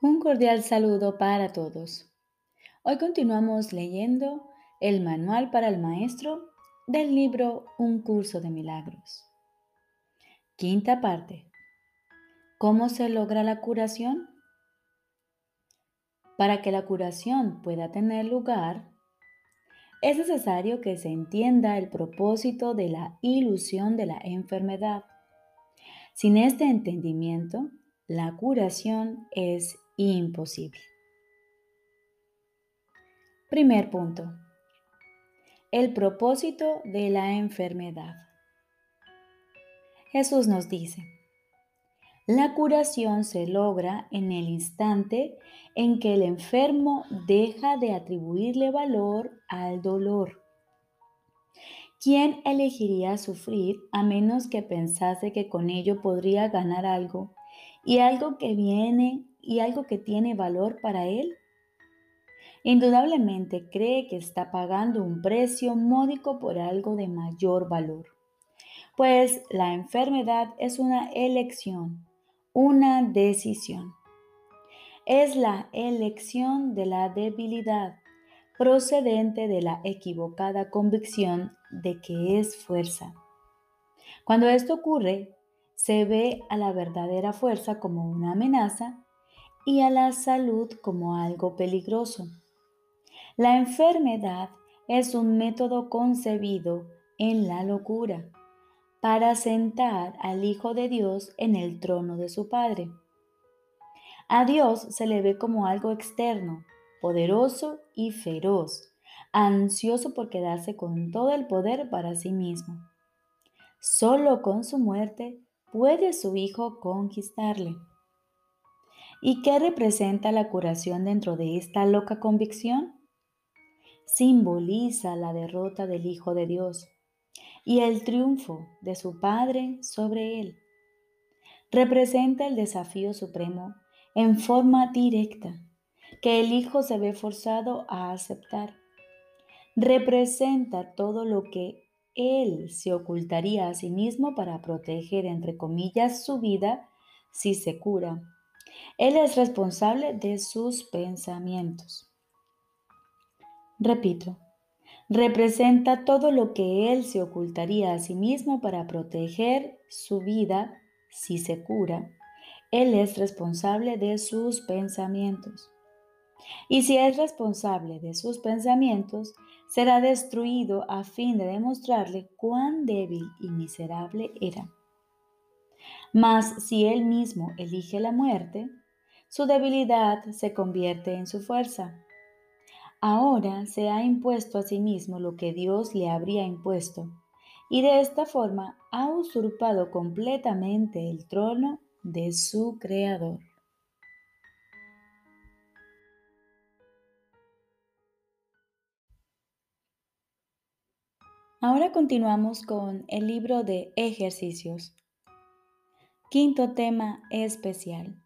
Un cordial saludo para todos. Hoy continuamos leyendo el Manual para el Maestro del libro Un curso de milagros. Quinta parte. ¿Cómo se logra la curación? Para que la curación pueda tener lugar, es necesario que se entienda el propósito de la ilusión de la enfermedad. Sin este entendimiento, la curación es imposible. Primer punto. El propósito de la enfermedad. Jesús nos dice, la curación se logra en el instante en que el enfermo deja de atribuirle valor al dolor. ¿Quién elegiría sufrir a menos que pensase que con ello podría ganar algo y algo que viene y algo que tiene valor para él? Indudablemente cree que está pagando un precio módico por algo de mayor valor, pues la enfermedad es una elección, una decisión. Es la elección de la debilidad procedente de la equivocada convicción de que es fuerza. Cuando esto ocurre, se ve a la verdadera fuerza como una amenaza y a la salud como algo peligroso. La enfermedad es un método concebido en la locura para sentar al Hijo de Dios en el trono de su Padre. A Dios se le ve como algo externo, poderoso y feroz, ansioso por quedarse con todo el poder para sí mismo. Solo con su muerte puede su Hijo conquistarle. ¿Y qué representa la curación dentro de esta loca convicción? Simboliza la derrota del Hijo de Dios y el triunfo de su Padre sobre él. Representa el desafío supremo en forma directa que el Hijo se ve forzado a aceptar. Representa todo lo que Él se ocultaría a sí mismo para proteger, entre comillas, su vida si se cura. Él es responsable de sus pensamientos. Repito, representa todo lo que Él se ocultaría a sí mismo para proteger su vida si se cura. Él es responsable de sus pensamientos. Y si es responsable de sus pensamientos, será destruido a fin de demostrarle cuán débil y miserable era. Mas si él mismo elige la muerte, su debilidad se convierte en su fuerza. Ahora se ha impuesto a sí mismo lo que Dios le habría impuesto, y de esta forma ha usurpado completamente el trono de su Creador. Ahora continuamos con el libro de ejercicios. Quinto tema especial.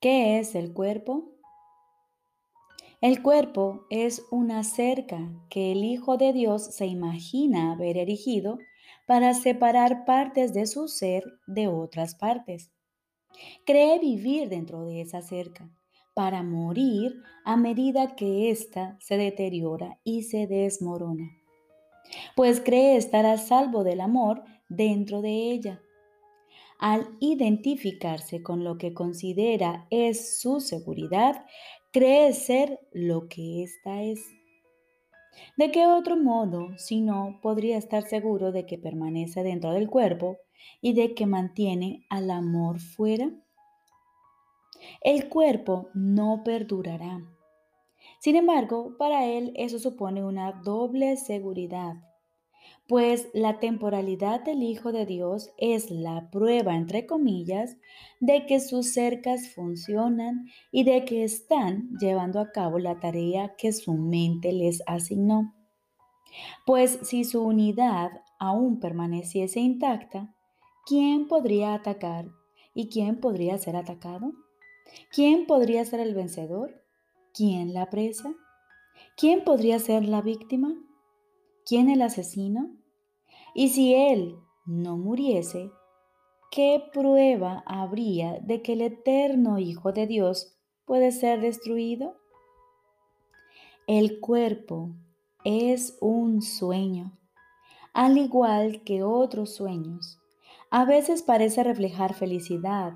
¿Qué es el cuerpo? El cuerpo es una cerca que el Hijo de Dios se imagina haber erigido para separar partes de su ser de otras partes. Cree vivir dentro de esa cerca para morir a medida que ésta se deteriora y se desmorona pues cree estar a salvo del amor dentro de ella. Al identificarse con lo que considera es su seguridad, cree ser lo que ésta es. ¿De qué otro modo, si no, podría estar seguro de que permanece dentro del cuerpo y de que mantiene al amor fuera? El cuerpo no perdurará sin embargo, para él eso supone una doble seguridad, pues la temporalidad del Hijo de Dios es la prueba, entre comillas, de que sus cercas funcionan y de que están llevando a cabo la tarea que su mente les asignó. Pues si su unidad aún permaneciese intacta, ¿quién podría atacar y quién podría ser atacado? ¿Quién podría ser el vencedor? ¿Quién la presa? ¿Quién podría ser la víctima? ¿Quién el asesino? Y si él no muriese, ¿qué prueba habría de que el eterno Hijo de Dios puede ser destruido? El cuerpo es un sueño, al igual que otros sueños. A veces parece reflejar felicidad,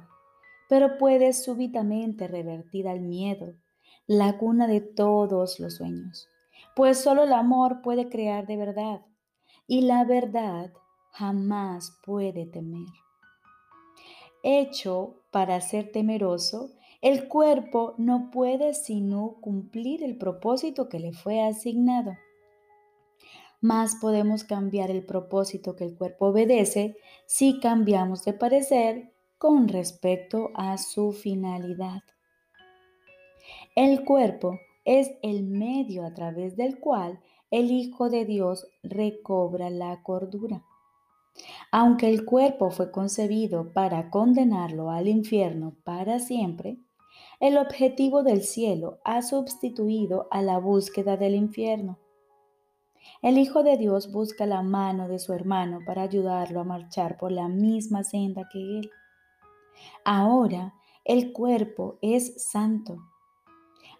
pero puede súbitamente revertir al miedo, la cuna de todos los sueños, pues solo el amor puede crear de verdad, y la verdad jamás puede temer. Hecho para ser temeroso, el cuerpo no puede sino cumplir el propósito que le fue asignado. Más podemos cambiar el propósito que el cuerpo obedece si cambiamos de parecer con respecto a su finalidad. El cuerpo es el medio a través del cual el Hijo de Dios recobra la cordura. Aunque el cuerpo fue concebido para condenarlo al infierno para siempre, el objetivo del cielo ha sustituido a la búsqueda del infierno. El Hijo de Dios busca la mano de su hermano para ayudarlo a marchar por la misma senda que él. Ahora el cuerpo es santo.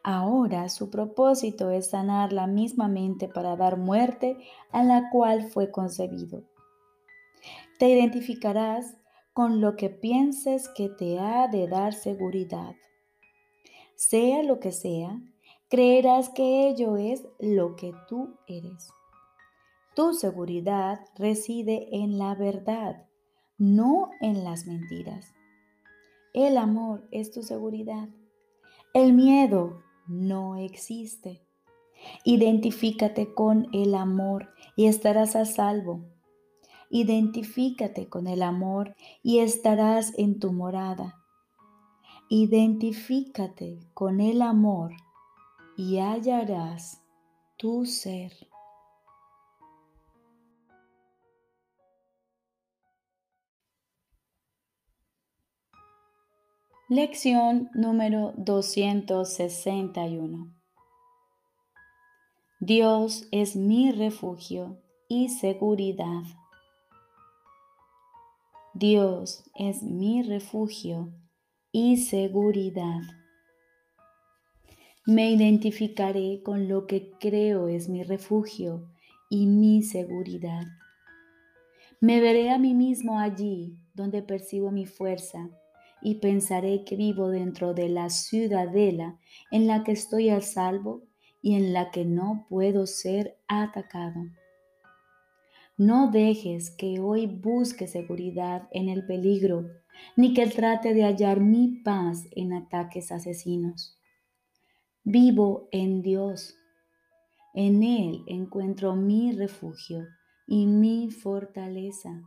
Ahora su propósito es sanar la misma mente para dar muerte a la cual fue concebido. Te identificarás con lo que pienses que te ha de dar seguridad sea lo que sea, creerás que ello es lo que tú eres. Tu seguridad reside en la verdad, no en las mentiras. El amor es tu seguridad. El miedo no existe. Identifícate con el amor y estarás a salvo. Identifícate con el amor y estarás en tu morada. Identifícate con el amor y hallarás tu ser. Lección número 261. Dios es mi refugio y seguridad. Dios es mi refugio y seguridad. Me identificaré con lo que creo es mi refugio y mi seguridad. Me veré a mí mismo allí donde percibo mi fuerza y pensaré que vivo dentro de la ciudadela en la que estoy a salvo y en la que no puedo ser atacado. No dejes que hoy busque seguridad en el peligro ni que trate de hallar mi paz en ataques asesinos. Vivo en Dios. En Él encuentro mi refugio y mi fortaleza.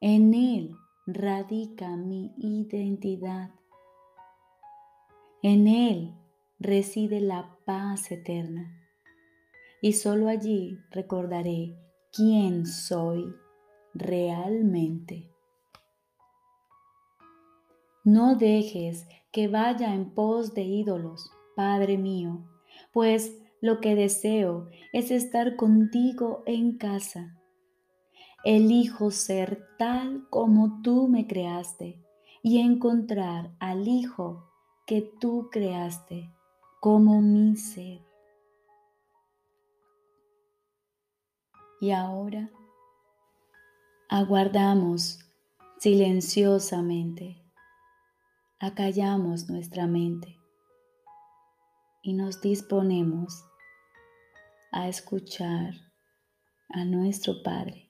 En Él radica mi identidad. En Él reside la paz eterna. Y solo allí recordaré quién soy realmente. No dejes que vaya en pos de ídolos, Padre mío, pues lo que deseo es estar contigo en casa. Elijo ser tal como tú me creaste y encontrar al Hijo que tú creaste como mi ser. Y ahora aguardamos silenciosamente acallamos nuestra mente y nos disponemos a escuchar a nuestro Padre.